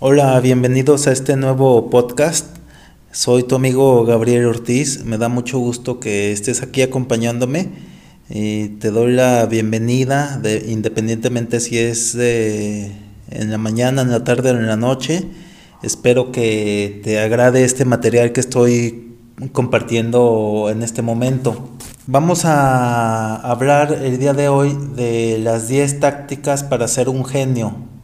Hola, bienvenidos a este nuevo podcast. Soy tu amigo Gabriel Ortiz. Me da mucho gusto que estés aquí acompañándome. Y te doy la bienvenida, de, independientemente si es en la mañana, en la tarde o en la noche. Espero que te agrade este material que estoy compartiendo en este momento. Vamos a hablar el día de hoy de las 10 tácticas para ser un genio.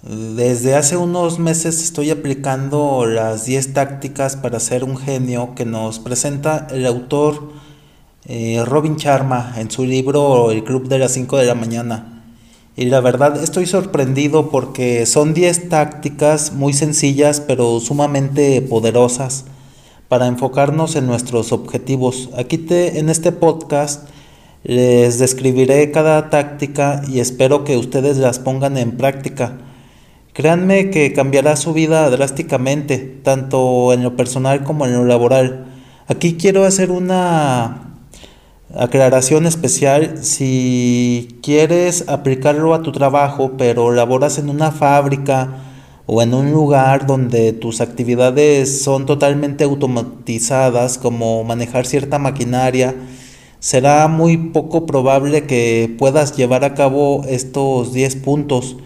Desde hace unos meses estoy aplicando las 10 tácticas para ser un genio que nos presenta el autor eh, Robin Charma en su libro El Club de las 5 de la mañana. Y la verdad estoy sorprendido porque son 10 tácticas muy sencillas pero sumamente poderosas para enfocarnos en nuestros objetivos. Aquí en este podcast les describiré cada táctica y espero que ustedes las pongan en práctica Créanme que cambiará su vida drásticamente, tanto en lo personal como en lo laboral. Aquí quiero hacer una aclaración especial. Si quieres aplicarlo a tu trabajo, pero laboras en una fábrica o en un lugar donde tus actividades son totalmente automatizadas, como manejar cierta maquinaria, será muy poco probable que puedas llevar a cabo estos 10 puntos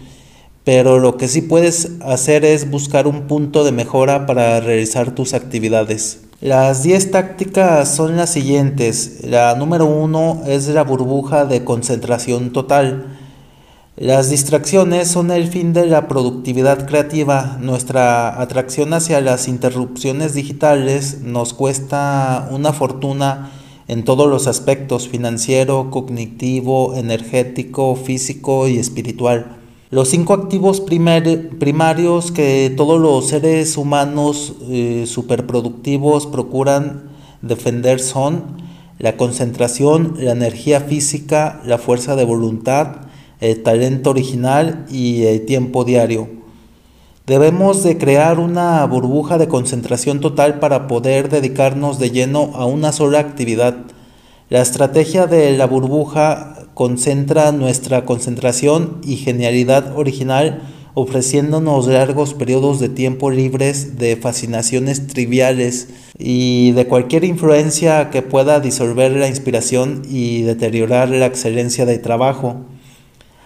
pero lo que sí puedes hacer es buscar un punto de mejora para realizar tus actividades. Las 10 tácticas son las siguientes. La número 1 es la burbuja de concentración total. Las distracciones son el fin de la productividad creativa. Nuestra atracción hacia las interrupciones digitales nos cuesta una fortuna en todos los aspectos, financiero, cognitivo, energético, físico y espiritual. Los cinco activos primarios que todos los seres humanos eh, superproductivos procuran defender son la concentración, la energía física, la fuerza de voluntad, el talento original y el tiempo diario. Debemos de crear una burbuja de concentración total para poder dedicarnos de lleno a una sola actividad. La estrategia de la burbuja concentra nuestra concentración y genialidad original ofreciéndonos largos periodos de tiempo libres de fascinaciones triviales y de cualquier influencia que pueda disolver la inspiración y deteriorar la excelencia del trabajo.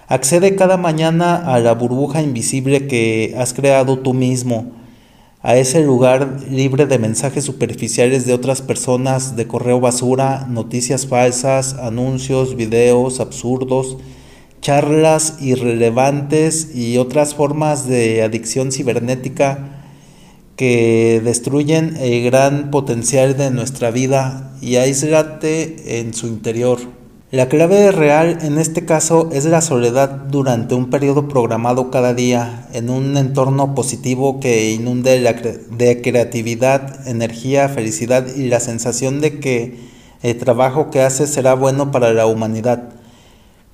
Accede cada mañana a la burbuja invisible que has creado tú mismo a ese lugar libre de mensajes superficiales de otras personas, de correo basura, noticias falsas, anuncios, videos absurdos, charlas irrelevantes y otras formas de adicción cibernética que destruyen el gran potencial de nuestra vida y aíslate en su interior. La clave real en este caso es la soledad durante un periodo programado cada día en un entorno positivo que inunde de creatividad, energía, felicidad y la sensación de que el trabajo que haces será bueno para la humanidad.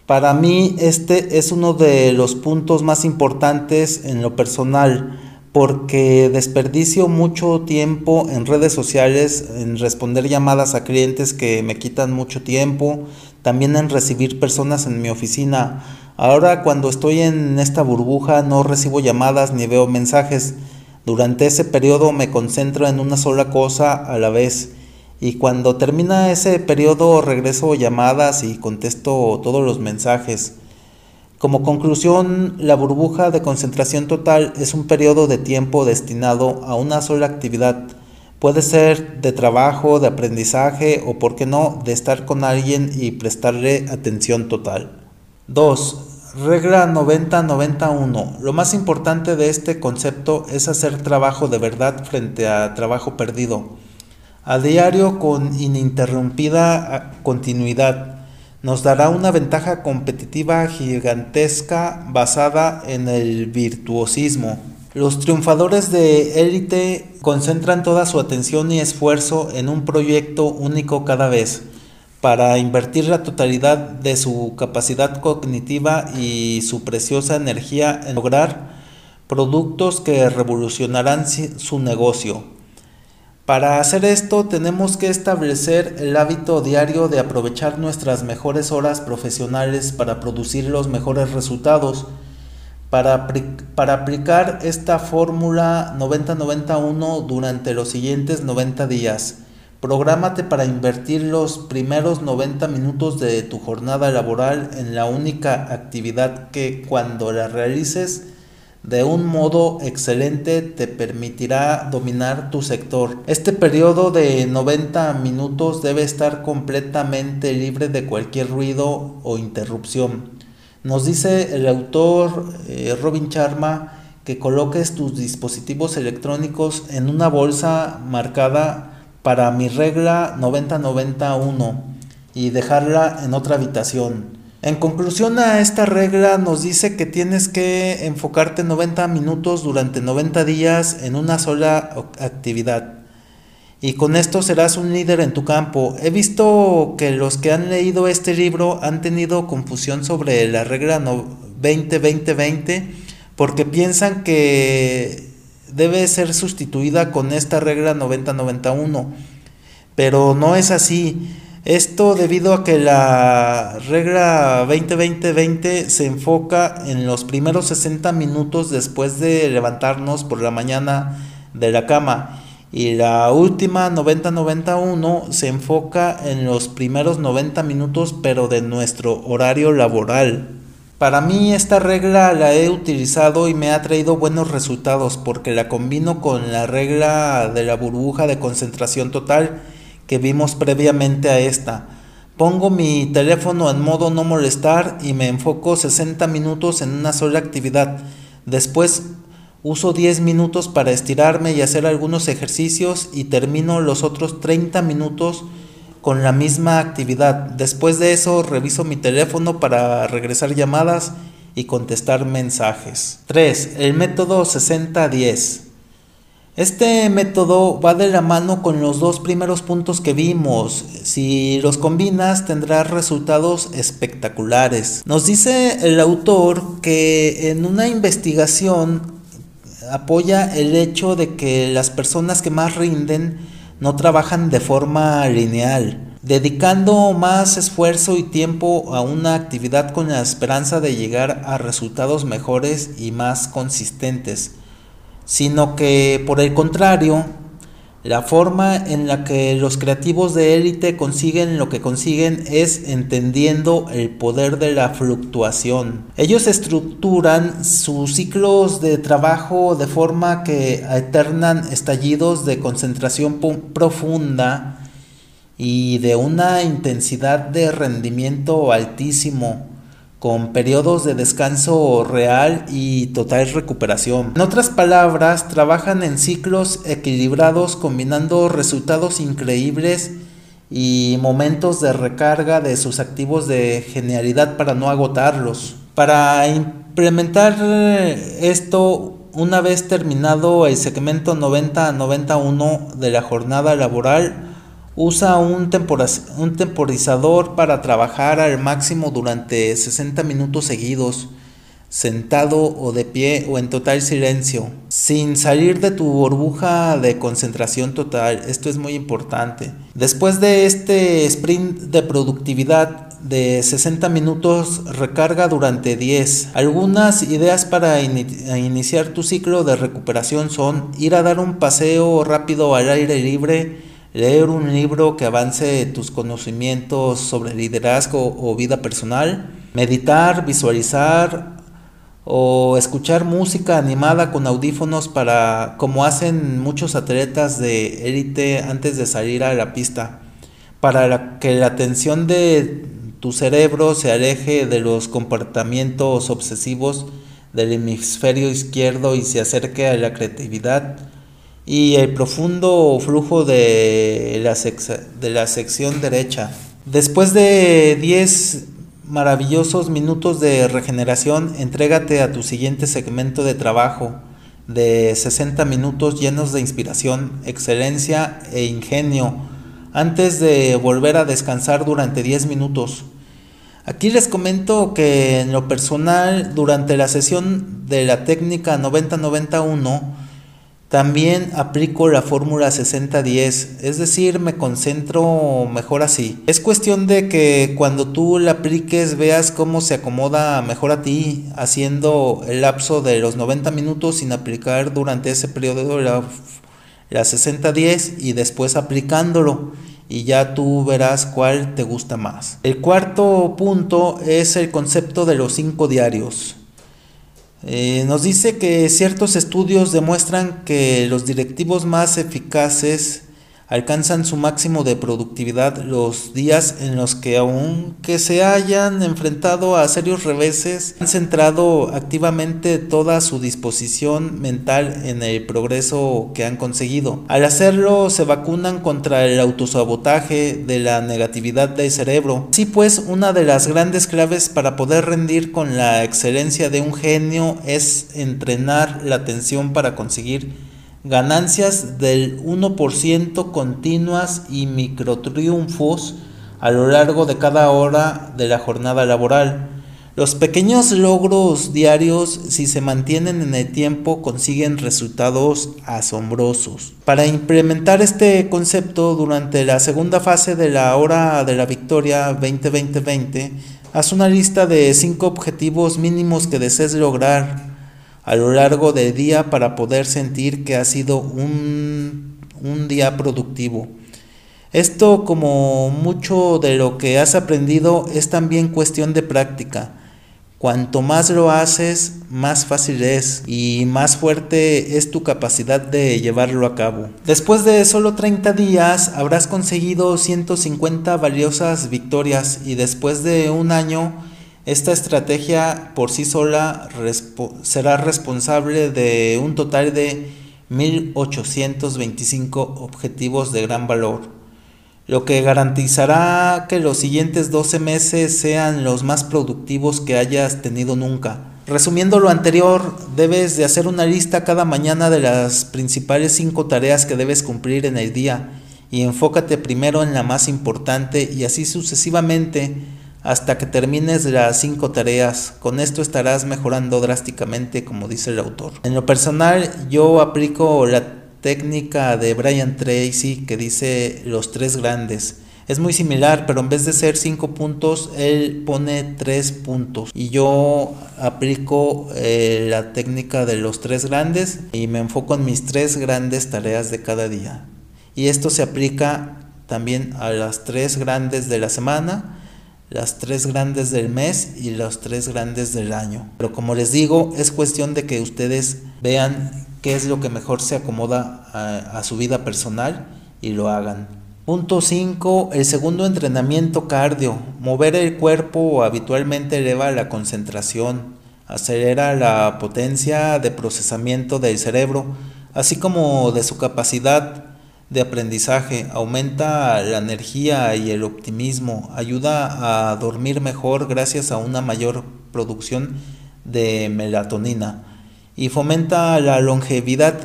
Para mí este es uno de los puntos más importantes en lo personal porque desperdicio mucho tiempo en redes sociales, en responder llamadas a clientes que me quitan mucho tiempo, también en recibir personas en mi oficina. Ahora cuando estoy en esta burbuja no recibo llamadas ni veo mensajes. Durante ese periodo me concentro en una sola cosa a la vez y cuando termina ese periodo regreso llamadas y contesto todos los mensajes. Como conclusión, la burbuja de concentración total es un periodo de tiempo destinado a una sola actividad. Puede ser de trabajo, de aprendizaje o, por qué no, de estar con alguien y prestarle atención total. 2. Regla 90-91. Lo más importante de este concepto es hacer trabajo de verdad frente a trabajo perdido. A diario con ininterrumpida continuidad nos dará una ventaja competitiva gigantesca basada en el virtuosismo. Los triunfadores de élite concentran toda su atención y esfuerzo en un proyecto único cada vez, para invertir la totalidad de su capacidad cognitiva y su preciosa energía en lograr productos que revolucionarán su negocio. Para hacer esto tenemos que establecer el hábito diario de aprovechar nuestras mejores horas profesionales para producir los mejores resultados. Para, aplicar esta fórmula 90-91 durante los siguientes 90 días, Prográmate para invertir los primeros 90 minutos de tu jornada laboral en la única actividad que cuando la realices de un modo excelente te permitirá dominar tu sector. Este periodo de 90 minutos debe estar completamente libre de cualquier ruido o interrupción. Nos dice el autor eh, Robin Charma que coloques tus dispositivos electrónicos en una bolsa marcada para mi regla 90-91 y dejarla en otra habitación. En conclusión a esta regla nos dice que tienes que enfocarte 90 minutos durante 90 días en una sola actividad. Y con esto serás un líder en tu campo. He visto que los que han leído este libro han tenido confusión sobre la regla 20-20-20 porque piensan que debe ser sustituida con esta regla 90-91. Pero no es así. Esto debido a que la regla 20-20-20 se enfoca en los primeros 60 minutos después de levantarnos por la mañana de la cama. Y la última 90-91 se enfoca en los primeros 90 minutos pero de nuestro horario laboral. Para mí esta regla la he utilizado y me ha traído buenos resultados porque la combino con la regla de la burbuja de concentración total que vimos previamente a esta. Pongo mi teléfono en modo no molestar y me enfoco 60 minutos en una sola actividad. Después uso 10 minutos para estirarme y hacer algunos ejercicios y termino los otros 30 minutos con la misma actividad. Después de eso reviso mi teléfono para regresar llamadas y contestar mensajes. 3. El método 60-10. Este método va de la mano con los dos primeros puntos que vimos. Si los combinas tendrás resultados espectaculares. Nos dice el autor que en una investigación apoya el hecho de que las personas que más rinden no trabajan de forma lineal, dedicando más esfuerzo y tiempo a una actividad con la esperanza de llegar a resultados mejores y más consistentes, sino que por el contrario, la forma en la que los creativos de élite consiguen lo que consiguen es entendiendo el poder de la fluctuación. Ellos estructuran sus ciclos de trabajo de forma que alternan estallidos de concentración profunda y de una intensidad de rendimiento altísimo con periodos de descanso real y total recuperación. En otras palabras, trabajan en ciclos equilibrados combinando resultados increíbles y momentos de recarga de sus activos de genialidad para no agotarlos. Para implementar esto, una vez terminado el segmento 90 a 91 de la jornada laboral, Usa un, temporizador para trabajar al máximo durante 60 minutos seguidos, sentado o de pie o en total silencio, sin salir de tu burbuja de concentración total. Esto es muy importante. Después de este sprint de productividad de 60 minutos, recarga durante 10. Algunas ideas para iniciar tu ciclo de recuperación son ir a dar un paseo rápido al aire libre, leer un libro que avance tus conocimientos sobre liderazgo o vida personal, meditar, visualizar o escuchar música animada con audífonos para como hacen muchos atletas de élite antes de salir a la pista, para que la atención de tu cerebro se aleje de los comportamientos obsesivos del hemisferio izquierdo y se acerque a la creatividad y el profundo flujo de la, de la sección derecha. Después de 10 maravillosos minutos de regeneración, entrégate a tu siguiente segmento de trabajo de 60 minutos llenos de inspiración, excelencia e ingenio, antes de volver a descansar durante 10 minutos. Aquí les comento que en lo personal, durante la sesión de la técnica 9091, También aplico la fórmula 60-10, es decir, me concentro mejor así. Es cuestión de que cuando tú la apliques veas cómo se acomoda mejor a ti, haciendo el lapso de los 90 minutos sin aplicar durante ese periodo la, la 60-10 y después aplicándolo y ya tú verás cuál te gusta más. El cuarto punto es el concepto de los cinco diarios. Eh, nos dice que ciertos estudios demuestran que los directivos más eficaces alcanzan su máximo de productividad los días en los que aunque se hayan enfrentado a serios reveses, han centrado activamente toda su disposición mental en el progreso que han conseguido. Al hacerlo se vacunan contra el autosabotaje de la negatividad del cerebro. Así pues, una de las grandes claves para poder rendir con la excelencia de un genio es entrenar la atención para conseguir ganancias del 1% continuas y microtriunfos a lo largo de cada hora de la jornada laboral. Los pequeños logros diarios, si se mantienen en el tiempo, consiguen resultados asombrosos. Para implementar este concepto durante la segunda fase de la hora de la victoria 2020-20, haz una lista de 5 objetivos mínimos que desees lograr a lo largo del día para poder sentir que ha sido un, un día productivo. Esto, como mucho de lo que has aprendido, es también cuestión de práctica. Cuanto más lo haces, más fácil es y más fuerte es tu capacidad de llevarlo a cabo. Después de solo 30 días habrás conseguido 150 valiosas victorias y después de un año esta estrategia por sí sola será responsable de un total de 1.825 objetivos de gran valor, lo que garantizará que los siguientes 12 meses sean los más productivos que hayas tenido nunca. Resumiendo lo anterior, debes de hacer una lista cada mañana de las principales 5 tareas que debes cumplir en el día y enfócate primero en la más importante y así sucesivamente hasta que termines las cinco tareas. Con esto estarás mejorando drásticamente, como dice el autor. En lo personal, yo aplico la técnica de Brian Tracy que dice los tres grandes. Es muy similar, pero en vez de ser cinco puntos, él pone tres puntos. Y yo aplico eh, la técnica de los tres grandes y me enfoco en mis tres grandes tareas de cada día. Y esto se aplica también a las tres grandes de la semana las tres grandes del mes y los tres grandes del año. Pero como les digo, es cuestión de que ustedes vean qué es lo que mejor se acomoda a, su vida personal y lo hagan. Punto 5. El segundo entrenamiento cardio. Mover el cuerpo habitualmente eleva la concentración, acelera la potencia de procesamiento del cerebro, así como de su capacidad de aprendizaje, aumenta la energía y el optimismo, ayuda a dormir mejor gracias a una mayor producción de melatonina y fomenta la longevidad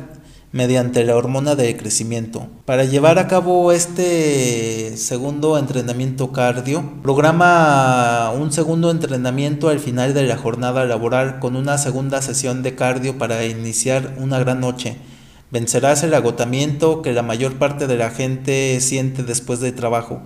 mediante la hormona de crecimiento. Para llevar a cabo este segundo entrenamiento cardio, programa un segundo entrenamiento al final de la jornada laboral con una segunda sesión de cardio para iniciar una gran noche Vencerás el agotamiento que la mayor parte de la gente siente después del trabajo.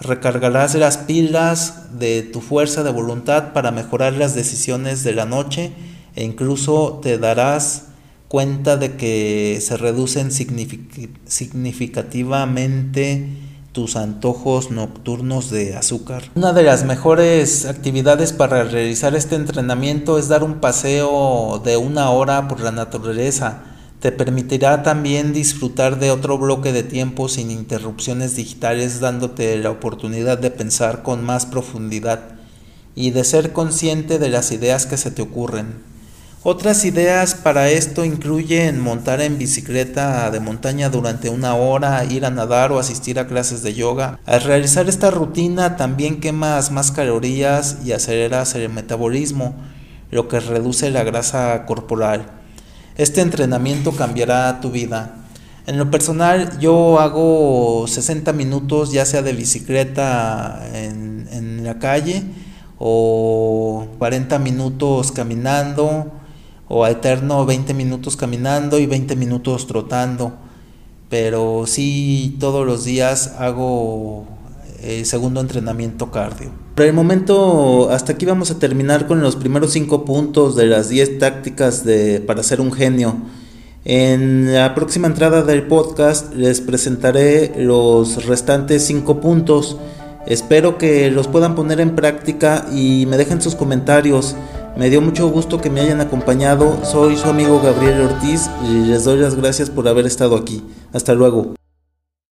Recargarás las pilas de tu fuerza de voluntad para mejorar las decisiones de la noche e incluso te darás cuenta de que se reducen significativamente tus antojos nocturnos de azúcar. Una de las mejores actividades para realizar este entrenamiento es dar un paseo de una hora por la naturaleza te permitirá también disfrutar de otro bloque de tiempo sin interrupciones digitales, dándote la oportunidad de pensar con más profundidad y de ser consciente de las ideas que se te ocurren. Otras ideas para esto incluyen montar en bicicleta de montaña durante una hora, ir a nadar o asistir a clases de yoga. Al realizar esta rutina también quemas más calorías y aceleras el metabolismo, lo que reduce la grasa corporal. Este entrenamiento cambiará tu vida. En lo personal, yo hago 60 minutos, ya sea de bicicleta en, la calle o 40 minutos caminando o a eterno 20 minutos caminando y 20 minutos trotando. Pero sí, todos los días hago eh, segundo entrenamiento cardio. Por el momento, hasta aquí vamos a terminar con los primeros 5 puntos de las 10 tácticas de, para ser un genio. En la próxima entrada del podcast les presentaré los restantes 5 puntos. Espero que los puedan poner en práctica y me dejen sus comentarios. Me dio mucho gusto que me hayan acompañado. Soy su amigo Gabriel Ortiz y les doy las gracias por haber estado aquí. Hasta luego.